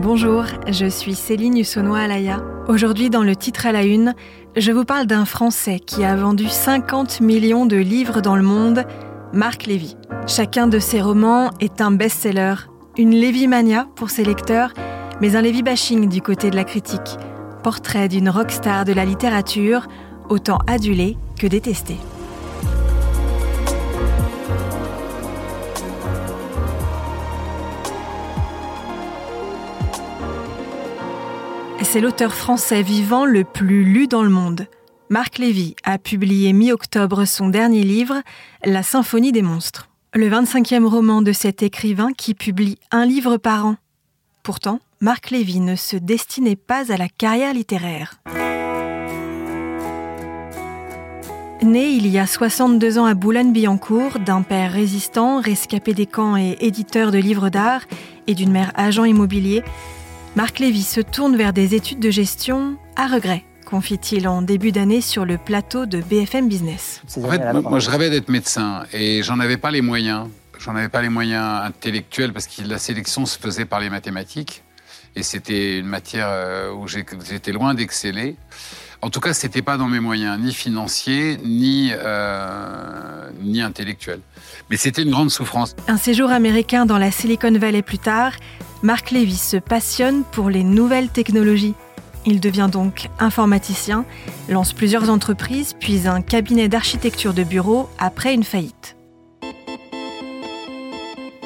Bonjour, je suis Céline Hussonois-Alaya. Aujourd'hui, dans le titre à la une, je vous parle d'un Français qui a vendu 50 millions de livres dans le monde, Marc Lévy. Chacun de ses romans est un best-seller, une Lévy-mania pour ses lecteurs, mais un Lévy-bashing du côté de la critique. Portrait d'une rockstar de la littérature, autant adulée que détestée. C'est l'auteur français vivant le plus lu dans le monde. Marc Lévy a publié mi-octobre son dernier livre, La Symphonie des monstres. Le 25e roman de cet écrivain qui publie un livre par an. Pourtant, Marc Lévy ne se destinait pas à la carrière littéraire. Né il y a 62 ans à Boulogne-Billancourt, d'un père résistant, rescapé des camps et éditeur de livres d'art, et d'une mère agent immobilier, Marc Lévy se tourne vers des études de gestion à regret, confie-t-il en début d'année sur le plateau de BFM Business. En fait, moi, je rêvais d'être médecin et j'en avais pas les moyens. J'en avais pas les moyens intellectuels parce que la sélection se faisait par les mathématiques et c'était une matière euh, où j'étais loin d'exceller. En tout cas, c'était pas dans mes moyens, ni financiers, ni, euh, ni intellectuels. Mais c'était une grande souffrance. Un séjour américain dans la Silicon Valley plus tard, Marc Lévy se passionne pour les nouvelles technologies. Il devient donc informaticien, lance plusieurs entreprises, puis un cabinet d'architecture de bureau après une faillite.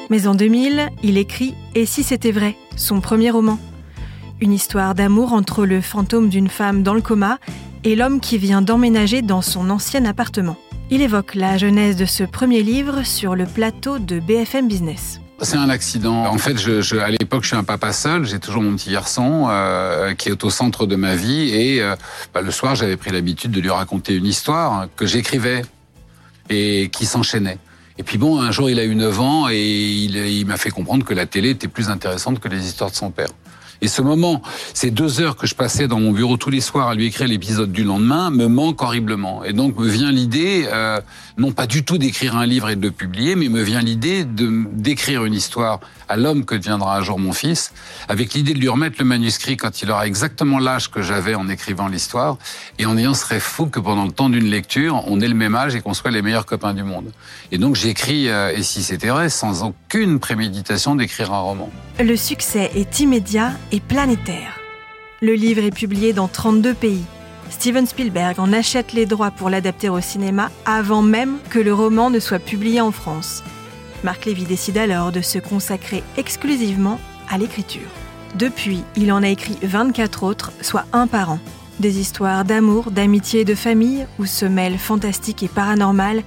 Mais en 2000, il écrit Et si c'était vrai, son premier roman. Une histoire d'amour entre le fantôme d'une femme dans le coma et l'homme qui vient d'emménager dans son ancien appartement. Il évoque la genèse de ce premier livre sur le plateau de BFM Business. C'est un accident. En fait, je, à l'époque, je suis un papa seul. J'ai toujours mon petit garçon euh, qui est au centre de ma vie. Et euh, bah, le soir, j'avais pris l'habitude de lui raconter une histoire que j'écrivais et qui s'enchaînait. Et puis bon, un jour, il a eu 9 ans et il, il m'a fait comprendre que la télé était plus intéressante que les histoires de son père. Et ce moment, ces deux heures que je passais dans mon bureau tous les soirs à lui écrire l'épisode du lendemain, me manquent horriblement. Et donc me vient l'idée, euh, non pas du tout d'écrire un livre et de le publier, mais me vient l'idée de d'écrire une histoire à l'homme que deviendra un jour mon fils, avec l'idée de lui remettre le manuscrit quand il aura exactement l'âge que j'avais en écrivant l'histoire, et en ayant rêve fou que pendant le temps d'une lecture, on ait le même âge et qu'on soit les meilleurs copains du monde. Et donc j'écris, euh, et si c'était vrai, sans aucune préméditation d'écrire un roman. Le succès est immédiat planétaire. Le livre est publié dans 32 pays. Steven Spielberg en achète les droits pour l'adapter au cinéma avant même que le roman ne soit publié en France. Marc Lévy décide alors de se consacrer exclusivement à l'écriture. Depuis, il en a écrit 24 autres, soit un par an. Des histoires d'amour, d'amitié et de famille où se mêlent fantastique et paranormal,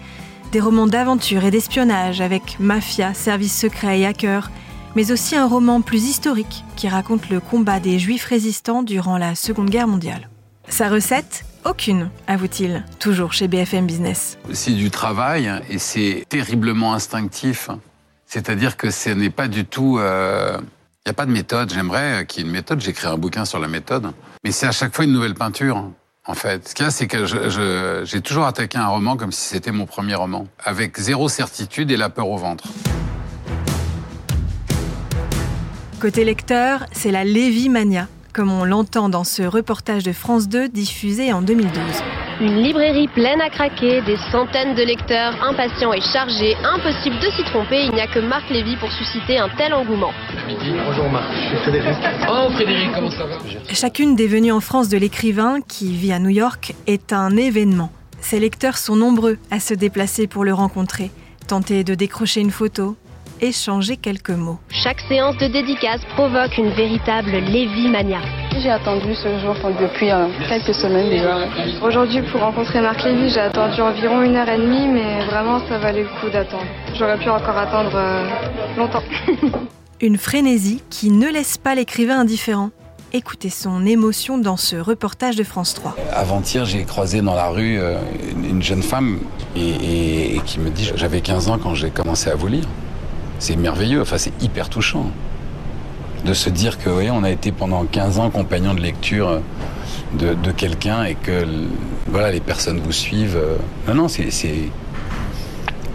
des romans d'aventure et d'espionnage avec mafia, services secrets et hackers, mais aussi un roman plus historique qui raconte le combat des juifs résistants durant la Seconde Guerre mondiale. Sa recette Aucune, avoue-t-il, toujours chez BFM Business. C'est du travail et c'est terriblement instinctif. C'est-à-dire que ce n'est pas du tout... Il euh, n'y a pas de méthode. J'aimerais qu'il y ait une méthode. J'écris un bouquin sur la méthode. Mais c'est à chaque fois une nouvelle peinture. En fait, ce qu'il y a, c'est que j'ai toujours attaqué un roman comme si c'était mon premier roman, avec zéro certitude et la peur au ventre. Côté lecteur, c'est la Lévy-mania, comme on l'entend dans ce reportage de France 2 diffusé en 2012. Une librairie pleine à craquer, des centaines de lecteurs impatients et chargés. Impossible de s'y tromper, il n'y a que Marc Lévy pour susciter un tel engouement. Bonjour Marc, je suis Frédéric. Oh Frédéric, comment ça va Chacune des venues en France de l'écrivain, qui vit à New York, est un événement. Ses lecteurs sont nombreux à se déplacer pour le rencontrer, tenter de décrocher une photo, échanger quelques mots. Chaque séance de dédicace provoque une véritable Lévy-mania. J'ai attendu ce jour depuis euh, quelques semaines déjà. Aujourd'hui, pour rencontrer Marc Lévy, j'ai attendu environ une heure et demie, mais vraiment, ça valait le coup d'attendre. J'aurais pu encore attendre euh, longtemps. une frénésie qui ne laisse pas l'écrivain indifférent. Écoutez son émotion dans ce reportage de France 3. Avant-hier, j'ai croisé dans la rue euh, une jeune femme et, et qui me dit J'avais 15 ans quand j'ai commencé à vous lire c'est merveilleux, enfin c'est hyper touchant de se dire que on a été pendant 15 ans compagnon de lecture de, quelqu'un et que voilà les personnes vous suivent. Non, non, c'est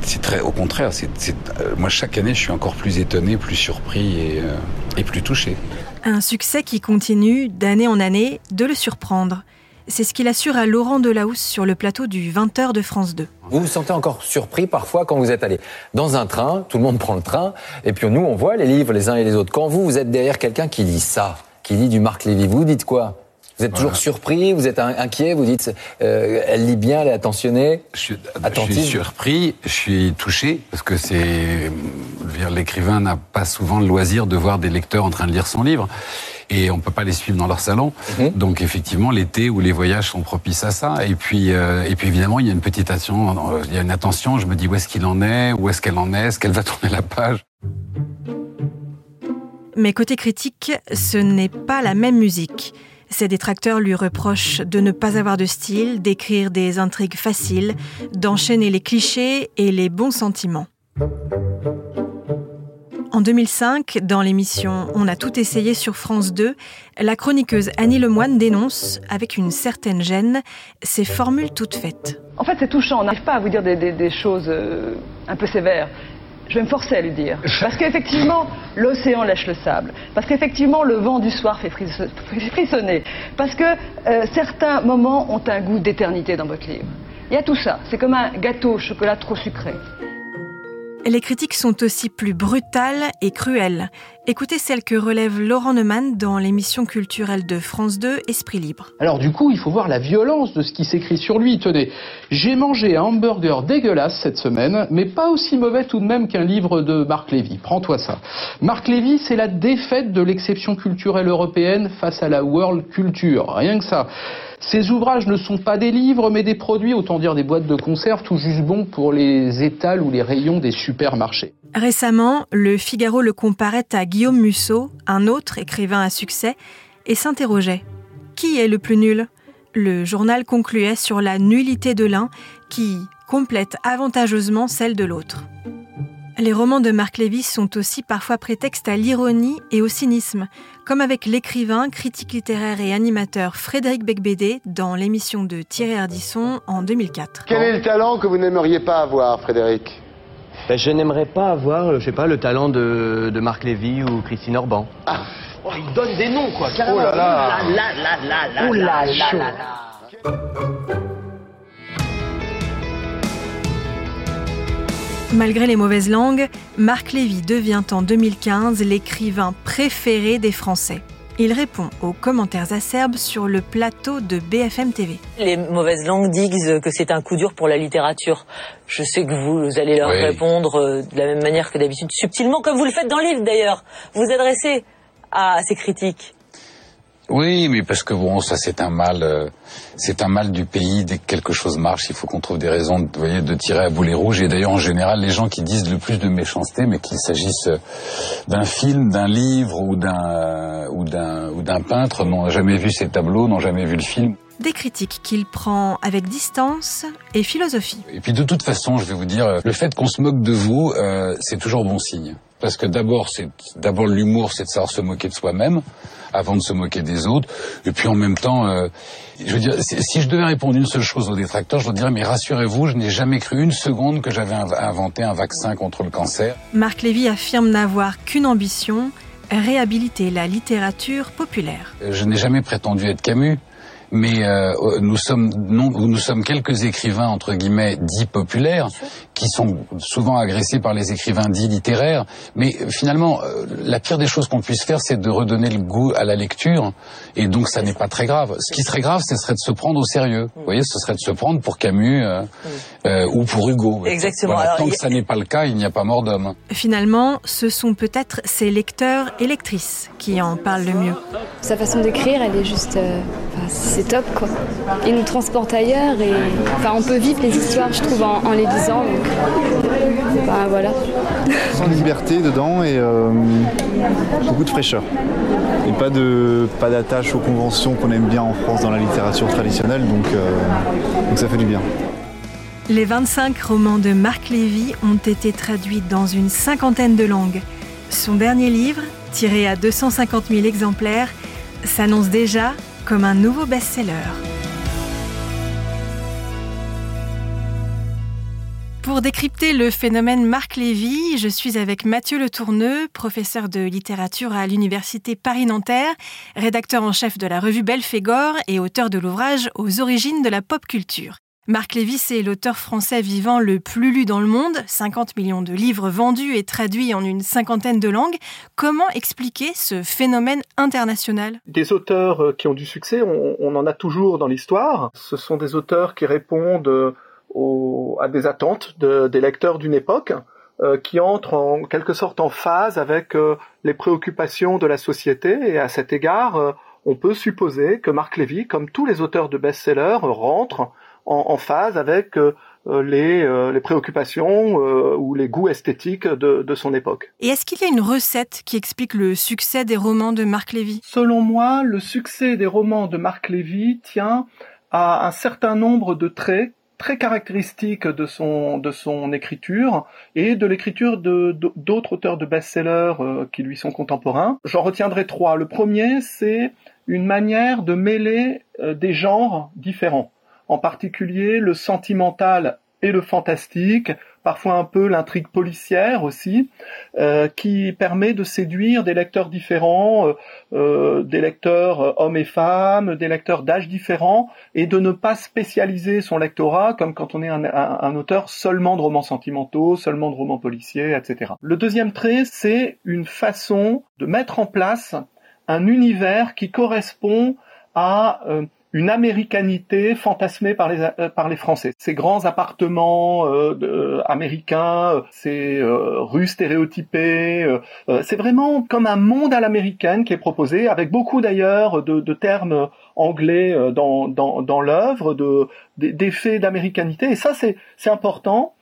c'est très, au contraire, c'est, euh, moi chaque année, je suis encore plus étonné, plus surpris et, euh, et plus touché. Un succès qui continue d'année en année de le surprendre. C'est ce qu'il assure à Laurent Delahousse sur le plateau du 20h de France 2. Vous vous sentez encore surpris parfois quand vous êtes allé dans un train, tout le monde prend le train, et puis nous on voit les livres les uns et les autres. Quand vous, vous êtes derrière quelqu'un qui lit ça, qui lit du Marc Lévy, vous dites quoi? Vous êtes toujours surpris, vous êtes inquiet, vous dites, euh, elle lit bien, elle est attentionnée, je suis, je suis surpris, je suis touché, parce que c'est, l'écrivain n'a pas souvent le loisir de voir des lecteurs en train de lire son livre et on peut pas les suivre dans leur salon. Mhm. Donc effectivement, l'été ou les voyages sont propices à ça. Et puis, euh, et puis évidemment, il y a une petite attention. Il y a une attention. Je me dis où est-ce qu'il en est, où est-ce qu'elle en est, est-ce qu'elle va tourner la page? Mais côté critique, ce n'est pas la même musique. Ses détracteurs lui reprochent de ne pas avoir de style, d'écrire des intrigues faciles, d'enchaîner les clichés et les bons sentiments. En 2005, dans l'émission On a tout essayé sur France 2, la chroniqueuse Annie Lemoine dénonce, avec une certaine gêne, ces formules toutes faites. En fait, c'est touchant. On n'arrive pas à vous dire des, choses euh, un peu sévères je vais me forcer à lui dire. Parce qu'effectivement, l'océan lèche le sable. Parce qu'effectivement, le vent du soir fait frissonner. Parce que euh, certains moments ont un goût d'éternité dans votre livre. Il y a tout ça. C'est comme un gâteau au chocolat trop sucré. Les critiques sont aussi plus brutales et cruelles. Écoutez celle que relève Laurent Neumann dans l'émission culturelle de France 2, Esprit Libre. Alors du coup, il faut voir la violence de ce qui s'écrit sur lui. Tenez, j'ai mangé un hamburger dégueulasse cette semaine, mais pas aussi mauvais tout de même qu'un livre de Marc Lévy. Prends-toi ça. Marc Lévy, c'est la défaite de l'exception culturelle européenne face à la world culture. Rien que ça. Ces ouvrages ne sont pas des livres, mais des produits, autant dire des boîtes de conserve, tout juste bons pour les étals ou les rayons des supermarchés. Récemment, le Figaro le comparait à Guillaume Musso, un autre écrivain à succès, et s'interrogeait. Qui est le plus nul? Le journal concluait sur la nullité de l'un qui complète avantageusement celle de l'autre. Les romans de Marc Lévy sont aussi parfois prétexte à l'ironie et au cynisme, comme avec l'écrivain, critique littéraire et animateur Frédéric Becbédé dans l'émission de Thierry Ardisson en 2004. Quel est le talent que vous n'aimeriez pas avoir, Frédéric? Ben, Je n'aimerais pas avoir, euh, je sais pas, le talent de, de Marc Lévy ou Christine Orban. Ah. Oh, il donne des noms, quoi, carrément. Oh là là Oh là là là là Oh là là là là Malgré les mauvaises langues, Marc Lévy devient en 2015 l'écrivain préféré des Français. Il répond aux commentaires acerbes sur le plateau de BFM TV. Les mauvaises langues disent que c'est un coup dur pour la littérature. Je sais que vous, allez leur répondre euh, de la même manière que d'habitude, subtilement, comme vous le faites dans le livre d'ailleurs. Vous adressez à ces critiques. Oui, mais parce que bon, ça c'est un mal, euh, c'est un mal du pays. Dès que quelque chose marche, il faut qu'on trouve des raisons, voyez, de tirer à boulet rouge. Et d'ailleurs, en général, les gens qui disent le plus de méchanceté, mais qu'il s'agisse euh, d'un film, d'un livre ou d'un ou d'un ou d'un peintre, n'ont jamais vu ces tableaux, n'ont jamais vu le film. Des critiques qu'il prend avec distance et philosophie. Et puis de toute façon, je vais vous dire, le fait qu'on se moque de vous, euh, c'est toujours bon signe. Parce que d'abord, c'est d'abord l'humour, c'est de savoir se moquer de soi-même avant de se moquer des autres. Et puis en même temps, euh, je veux dire, si je devais répondre une seule chose aux détracteurs, je leur dirais mais rassurez-vous, je n'ai jamais cru une seconde que j'avais inventé un vaccin contre le cancer. Marc Lévy affirme n'avoir qu'une ambition réhabiliter la littérature populaire. Je n'ai jamais prétendu être Camus mais euh, nous sommes non, nous sommes quelques écrivains entre guillemets dits populaires qui sont souvent agressés par les écrivains dits littéraires. Mais finalement, euh, la pire des choses qu'on puisse faire, c'est de redonner le goût à la lecture, et donc ça n'est pas très grave. Ce qui serait grave, ce serait de se prendre au sérieux. Vous voyez, ce serait de se prendre pour Camus euh, euh ou pour Hugo. Exactement. tant que ça n'est pas le cas, il n'y a pas mort d'homme. Finalement, ce sont peut-être ces lecteurs et lectrices qui en parlent le mieux. Sa façon d'écrire, elle est juste c'est top quoi. Il nous transporte ailleurs et enfin on peut vivre les histoires je trouve en, les lisant donc ben, voilà. Sans liberté dedans et euh, beaucoup de fraîcheur. Et pas de pas d'attache aux conventions qu'on aime bien en France dans la littérature traditionnelle donc, euh, donc ça fait du bien. Les 25 romans de Marc Lévy ont été traduits dans une cinquantaine de langues. Son dernier livre, tiré à 250 000 exemplaires, s'annonce déjà comme un nouveau best-seller. Pour décrypter le phénomène Marc Lévy, je suis avec Mathieu Le Tourneux, professeur de littérature à l'Université Paris-Nanterre, rédacteur en chef de la revue Belphégor et auteur de l'ouvrage Aux origines de la pop culture. Marc Lévy, c'est l'auteur français vivant le plus lu dans le monde, 50 millions de livres vendus et traduits en une cinquantaine de langues. Comment expliquer ce phénomène international? Des auteurs euh, qui ont du succès, on, en a toujours dans l'histoire. Ce sont des auteurs qui répondent euh, à des attentes des lecteurs d'une époque euh, qui entrent en quelque sorte en phase avec les préoccupations de la société et à cet égard, on peut supposer que Marc Lévy, comme tous les auteurs de best-sellers, rentre en, phase avec euh, les, euh, les, préoccupations euh, ou les goûts esthétiques de, de son époque. Et est-ce qu'il y a une recette qui explique le succès des romans de Marc Lévy? Selon moi, le succès des romans de Marc Lévy tient à un certain nombre de traits très caractéristiques de son, écriture et de l'écriture d'autres auteurs de best-sellers qui lui sont contemporains. J'en retiendrai trois. Le premier, c'est une manière de mêler des genres différents en particulier le sentimental et le fantastique, parfois un peu l'intrigue policière aussi, euh, qui permet de séduire des lecteurs différents, euh, euh, des lecteurs hommes et femmes, des lecteurs d'âge différents, et de ne pas spécialiser son lectorat comme quand on est un, un auteur seulement de romans sentimentaux, seulement de romans policiers, etc. Le deuxième trait, c'est une façon de mettre en place un univers qui correspond à une américanité fantasmée par les euh, par les Français. Ces grands appartements euh, euh américains, ces euh, rues stéréotypées, c'est vraiment comme un monde à l'américaine qui est proposé, avec beaucoup d'ailleurs de, de, termes anglais dans dans, dans l'œuvre, de d'effets d'américanité. Et ça c'est c'est important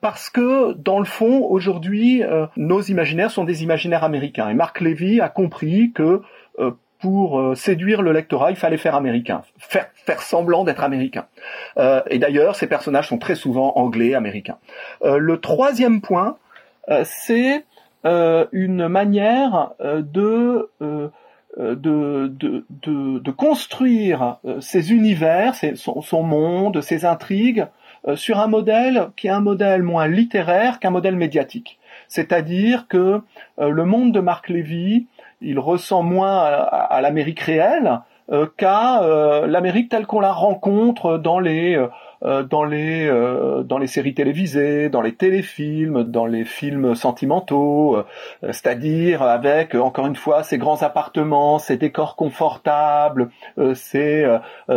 parce que dans le fond aujourd'hui nos imaginaires sont des imaginaires américains. Et Marc Levy a compris que pour euh, séduire le lectorat, il fallait faire américain, faire, faire semblant d'être américain. Euh, et d'ailleurs, ces personnages sont très souvent anglais, américains. Euh, le troisième point, c'est une manière de de, de, de, de, construire ces univers, son, son, monde, ses intrigues, sur un modèle qui est un modèle moins littéraire qu'un modèle médiatique. C'est-à-dire que le monde de Marc Lévy il ressent moins à, l'Amérique réelle euh, qu'à euh, l'Amérique telle qu'on la rencontre dans les euh, dans les dans les séries télévisées, dans les téléfilms, dans les films sentimentaux, c'est-à-dire avec encore une fois ces grands appartements, ces décors confortables, ces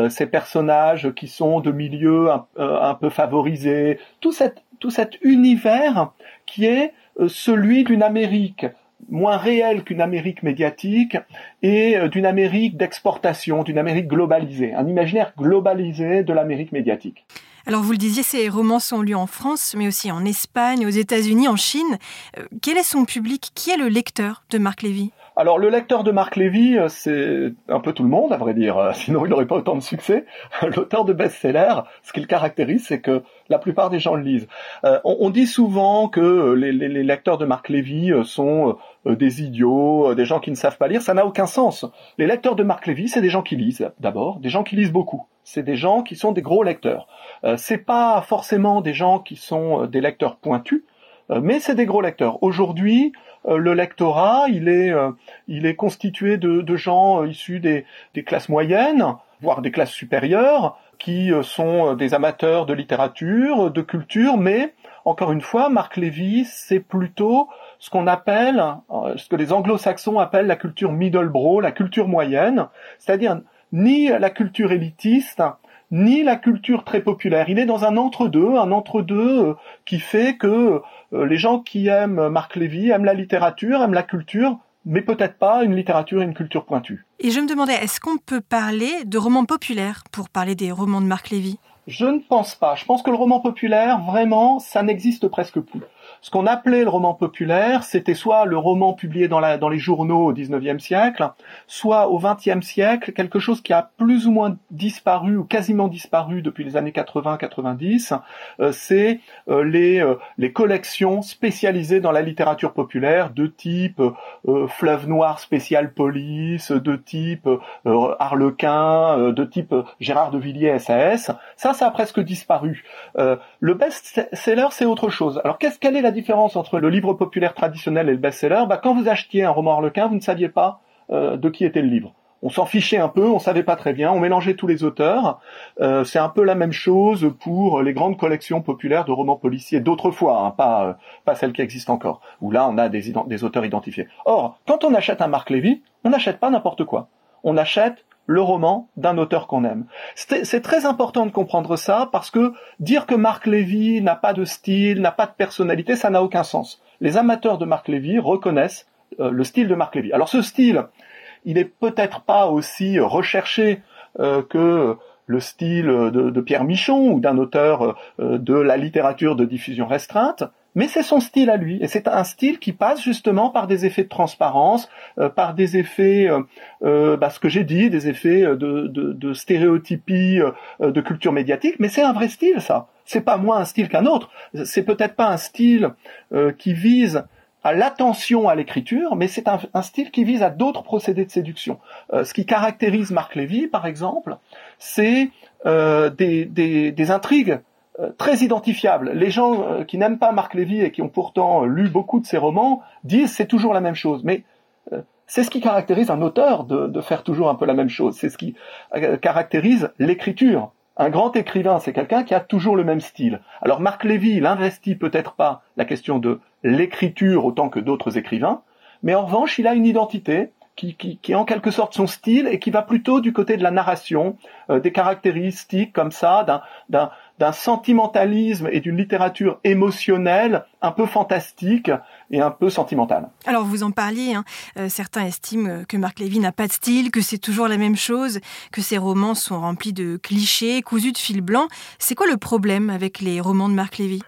ces personnages qui sont de milieux un, un peu favorisés, tout cet tout cet univers qui est celui d'une Amérique moins réel qu'une Amérique médiatique et euh, d'une Amérique d'exportation, d'une Amérique globalisée, un imaginaire globalisé de l'Amérique médiatique. Alors vous le disiez, ces romans sont lus en France, mais aussi en Espagne, aux États-Unis, en Chine. Euh, quel est son public? Qui est le lecteur de Marc Lévy? Alors le lecteur de Marc Lévy, euh, c'est un peu tout le monde, à vrai dire, sinon il n'aurait pas autant de succès. L'auteur de best-seller, ce qui le caractérise, c'est que la plupart des gens le lisent. Euh, on, dit souvent que les, lecteurs de Marc Lévy sont des idiots, des gens qui ne savent pas lire. Ça n'a aucun sens. Les lecteurs de Marc Lévy, c'est des gens qui lisent d'abord, des gens qui lisent beaucoup. C'est des gens qui sont des gros lecteurs. c'est pas forcément des gens qui sont des lecteurs pointus, mais c'est des gros lecteurs. Aujourd'hui, euh, le lectorat, il est, euh, il est constitué de, gens euh, issus des, classes moyennes, voire des classes supérieures, qui sont des amateurs de littérature, de culture, mais encore une fois, Marc Lévy, c'est plutôt ce qu'on appelle, ce que les anglo-saxons appellent la culture middle bro, la culture moyenne, c'est-à-dire ni la culture élitiste, ni la culture très populaire. Il est dans un entre-deux, un entre-deux qui fait que euh, les gens qui aiment Marc Lévy aiment la littérature, aiment la culture, mais peut-être pas une littérature et une culture pointue. Et je me demandais, est-ce qu'on peut parler de romans populaires pour parler des romans de Marc Lévy? Je ne pense pas. Je pense que le roman populaire, vraiment, ça n'existe presque plus. Ce qu'on appelait le roman populaire, c'était soit le roman publié dans, la, dans les journaux au XIXe siècle, soit au XXe siècle, quelque chose qui a plus ou moins disparu ou quasiment disparu depuis les années 80-90, euh, c'est euh, les, euh, les collections spécialisées dans la littérature populaire de type Fleuve Noir spécial police, de type Harlequin, de type Gérard de Villiers SAS. Ça, ça a presque disparu. le best-seller, c'est autre chose. Alors, qu'est-ce quelle la différence entre le livre populaire traditionnel et le best-seller bah, Quand vous achetiez un roman harlequin, vous ne saviez pas euh, de qui était le livre. On s'en fichait un peu, on savait pas très bien, on mélangeait tous les auteurs. Euh, c'est un peu la même chose pour les grandes collections populaires de romans policiers d'autrefois, hein, pas euh, pas celles qui existent encore, où là on a des, des auteurs identifiés. Or, quand on achète un Marc Lévy, on n'achète pas n'importe quoi. On achète le roman d'un auteur qu'on aime. C'est très important de comprendre ça parce que dire que Marc Lévy n'a pas de style, n'a pas de personnalité, ça n'a aucun sens. Les amateurs de Marc Lévy reconnaissent euh, le style de Marc Lévy. Alors ce style, il est peut-être pas aussi recherché euh, que le style de, Pierre Michon ou d'un auteur euh, de la littérature de diffusion restreinte, mais c'est son style à lui, et c'est un style qui passe justement par des effets de transparence, euh, par des effets, euh, euh bah, ce que j'ai dit, des effets de, de, de stéréotypie euh, de culture médiatique, mais c'est un vrai style ça. C'est pas moins un style qu'un autre. C'est peut-être pas un style qui vise à l'attention à l'écriture, mais c'est un, style qui vise à d'autres procédés de séduction. ce qui caractérise Marc Lévy, par exemple, c'est des, des, des intrigues euh, très identifiable. Les gens euh, qui n'aiment pas Marc Lévy et qui ont pourtant lu beaucoup de ses romans disent c'est toujours la même chose. Mais euh, c'est ce qui caractérise un auteur de, faire toujours un peu la même chose. C'est ce qui caractérise l'écriture. Un grand écrivain, c'est quelqu'un qui a toujours le même style. Alors Marc Lévy, il investit peut-être pas la question de l'écriture autant que d'autres écrivains, mais en revanche, il a une identité qui, qui, qui, est en quelque sorte son style et qui va plutôt du côté de la narration, des caractéristiques comme ça, d'un d'un sentimentalisme et d'une littérature émotionnelle un peu fantastique et un peu sentimentale. Alors vous en parliez, hein. Euh, certains estiment que Marc Lévy n'a pas de style, que c'est toujours la même chose, que ses romans sont remplis de clichés, cousus de fil blanc. C'est quoi le problème avec les romans de Marc Lévy?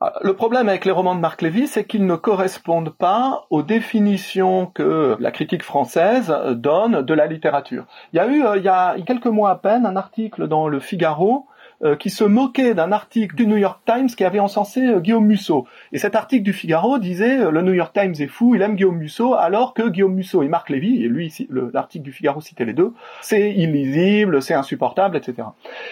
Ah, le problème avec les romans de Marc Lévy, c'est qu'ils ne correspondent pas aux définitions que la critique française donne de la littérature. Il y a eu, euh, il y a quelques mois à peine, un article dans le Figaro euh, qui se moquait d'un article du New York Times qui avait encensé euh, Guillaume Musso. Et cet article du Figaro disait euh, le New York Times est fou, il aime Guillaume Musso, alors que Guillaume Musso et Marc Lévy, et lui, l'article du Figaro citait les deux, c'est illisible, c'est insupportable, etc.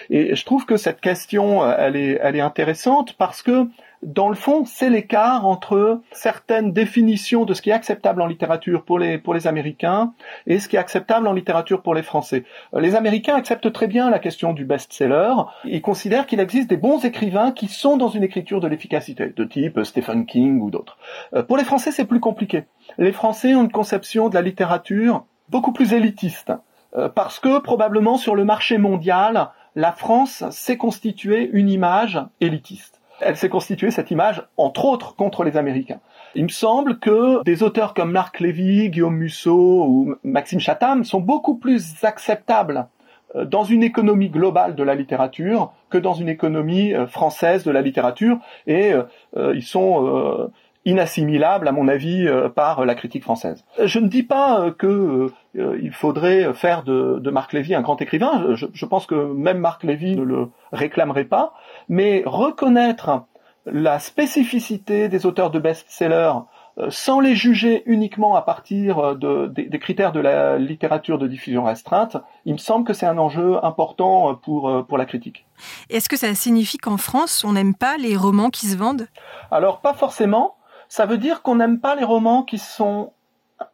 Et je trouve que cette question, elle est, elle est intéressante parce que dans le fond, c'est l'écart entre certaines définitions de ce qui est acceptable en littérature pour les, pour les Américains et ce qui est acceptable en littérature pour les Français. Euh, les Américains acceptent très bien la question du best-seller. Ils considèrent qu'il existe des bons écrivains qui sont dans une écriture de l'efficacité, de type Stephen King ou d'autres. Euh, pour les Français, c'est plus compliqué. Les Français ont une conception de la littérature beaucoup plus élitiste, euh, parce que probablement sur le marché mondial, la France s'est constituée une image élitiste elle s'est constituée cette image, entre autres, contre les Américains. Il me semble que des auteurs comme Marc Lévy, Guillaume Musso ou Maxime Chatham sont beaucoup plus acceptables euh, dans une économie globale de la littérature que dans une économie euh, française de la littérature et euh, ils sont inassimilables à mon avis par la critique française. Je ne dis pas que il faudrait faire de, de, Marc Lévy un grand écrivain. Je, je, pense que même Marc Lévy ne le réclamerait pas mais reconnaître la spécificité des auteurs de best-sellers euh, sans les juger uniquement à partir euh, des, critères de la littérature de diffusion restreinte, il me semble que c'est un enjeu important euh, pour, pour la critique. Est-ce que ça signifie qu'en France, on n'aime pas les romans qui se vendent? Alors, pas forcément. Ça veut dire qu'on n'aime pas les romans qui sont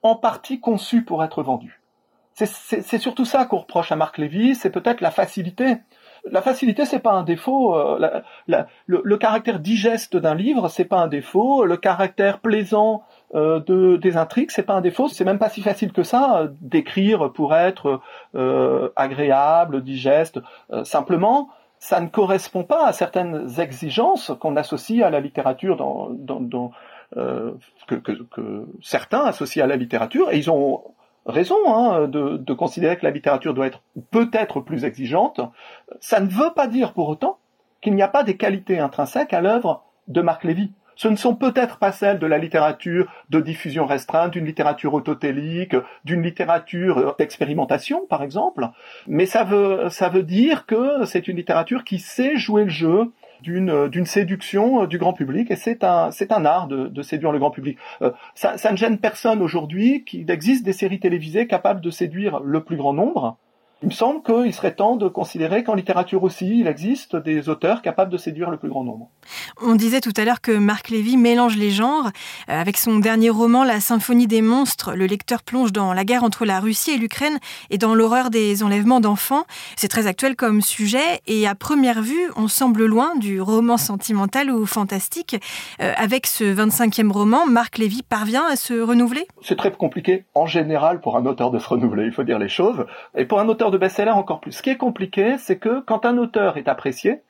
en partie conçus pour être vendus. C'est surtout ça qu'on reproche à Marc Lévy, c'est peut-être la facilité la facilité, c'est pas un défaut. Euh, le, caractère digeste d'un livre, c'est pas un défaut. Le caractère plaisant euh, de, des intrigues, c'est pas un défaut. C'est même pas si facile que ça euh, d'écrire pour être agréable, digeste. simplement, ça ne correspond pas à certaines exigences qu'on associe à la littérature dans, dans, que, que, certains associent à la littérature, et ils ont raison hein, de, considérer que la littérature doit être peut-être plus exigeante, ça ne veut pas dire pour autant qu'il n'y a pas des qualités intrinsèques à l'œuvre de Marc Lévy. Ce ne sont peut-être pas celles de la littérature de diffusion restreinte, d'une littérature autotélique, d'une littérature d'expérimentation, par exemple, mais ça veut, ça veut dire que c'est une littérature qui sait jouer le jeu d'une d'une séduction du grand public et c'est un un art de, séduire le grand public. Euh, ça ne gêne personne aujourd'hui qu'il existe des séries télévisées capables de séduire le plus grand nombre. Il me semble qu'il serait temps de considérer qu'en littérature aussi, il existe des auteurs capables de séduire le plus grand nombre. On disait tout à l'heure que Marc Lévy mélange les genres. Euh, avec son dernier roman, La Symphonie des monstres, le lecteur plonge dans la guerre entre la Russie et l'Ukraine et dans l'horreur des enlèvements d'enfants. C'est très actuel comme sujet et à première vue, on semble loin du roman sentimental ou fantastique. Euh, avec ce 25e roman, Marc Lévy parvient à se renouveler? C'est très compliqué en général pour un auteur de se renouveler, il faut dire les choses. Et pour un auteur de best-seller encore plus. Ce qui est compliqué, c'est que quand un auteur est apprécié,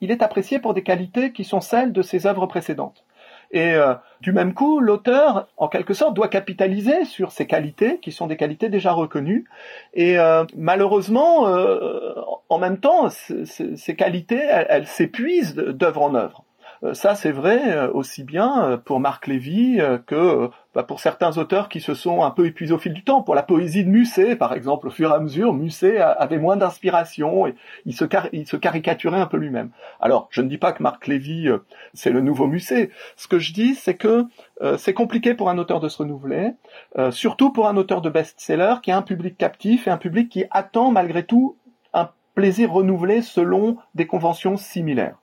il est apprécié pour des qualités qui sont celles de ses œuvres précédentes. Et euh, du même coup, l'auteur, en quelque sorte, doit capitaliser sur ces qualités, qui sont des qualités déjà reconnues. Et euh, malheureusement, euh, en même temps, ces qualités, elles s'épuisent d'œuvre en œuvre. Euh, ça, c'est vrai euh, aussi bien euh, pour Marc Lévy que bah, pour certains auteurs qui se sont un peu épuisés au fil du temps. Pour la poésie de Musset, par exemple, au fur et à mesure, Musset avait moins d'inspiration et il se, caricaturait un peu lui-même. Alors, je ne dis pas que Marc Lévy, c'est le nouveau Musset. Ce que je dis, c'est que c'est compliqué pour un auteur de se renouveler, surtout pour un auteur de best-seller qui a un public captif et un public qui attend malgré tout un plaisir renouvelé selon des conventions similaires.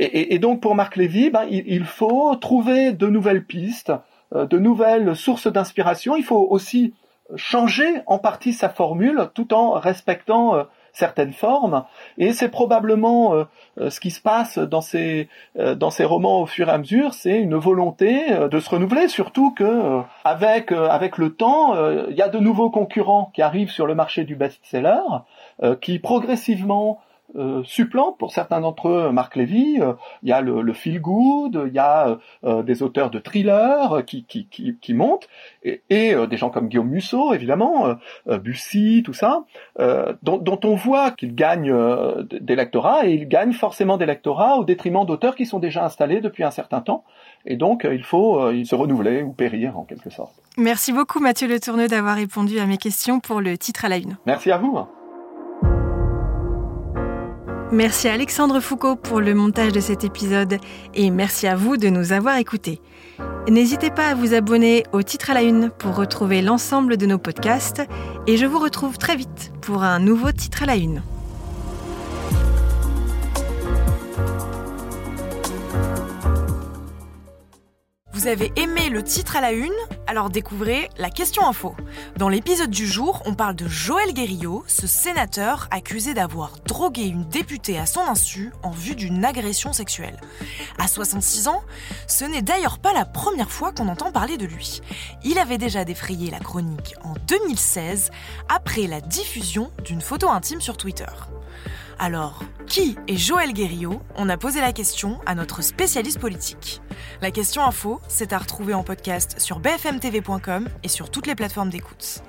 Et, donc pour Marc Lévy, ben, il, faut trouver de nouvelles pistes, euh, de nouvelles sources d'inspiration. Il faut aussi changer en partie sa formule tout en respectant euh, certaines formes. Et c'est probablement euh, ce qui se passe dans ces dans ces romans au fur et à mesure, c'est une volonté de se renouveler, surtout que avec avec le temps, il y a de nouveaux concurrents qui arrivent sur le marché du best-seller, qui progressivement euh, supplante pour certains d'entre eux Marc Lévy. Euh, il y a le, le, feel good, il y a euh, des auteurs de thrillers qui, qui, qui, qui montent, et, et des gens comme Guillaume Musso, évidemment, Bussy, tout ça, dont, dont, on voit qu'ils gagnent des lectorats, et ils gagnent forcément des lectorats au détriment d'auteurs qui sont déjà installés depuis un certain temps. Et donc, il faut se renouveler ou périr en quelque sorte. Merci beaucoup Mathieu Le Tourneux d'avoir répondu à mes questions pour le titre à la une. Merci à vous. Merci à Alexandre Foucault pour le montage de cet épisode et merci à vous de nous avoir écoutés. N'hésitez pas à vous abonner au titre à la une pour retrouver l'ensemble de nos podcasts et je vous retrouve très vite pour un nouveau titre à la une. Vous avez aimé le titre à la une? Alors découvrez la question info. Dans l'épisode du jour, on parle de Joël Guerriot, ce sénateur accusé d'avoir drogué une députée à son insu en vue d'une agression sexuelle. À 66 ans, ce n'est d'ailleurs pas la première fois qu'on entend parler de lui. Il avait déjà défrayé la chronique en 2016 après la diffusion d'une photo intime sur Twitter. Alors, qui est Joël Guerriot On a posé la question à notre spécialiste politique. La question info, c'est à retrouver en podcast sur bfmtv.com et sur toutes les plateformes d'écoute.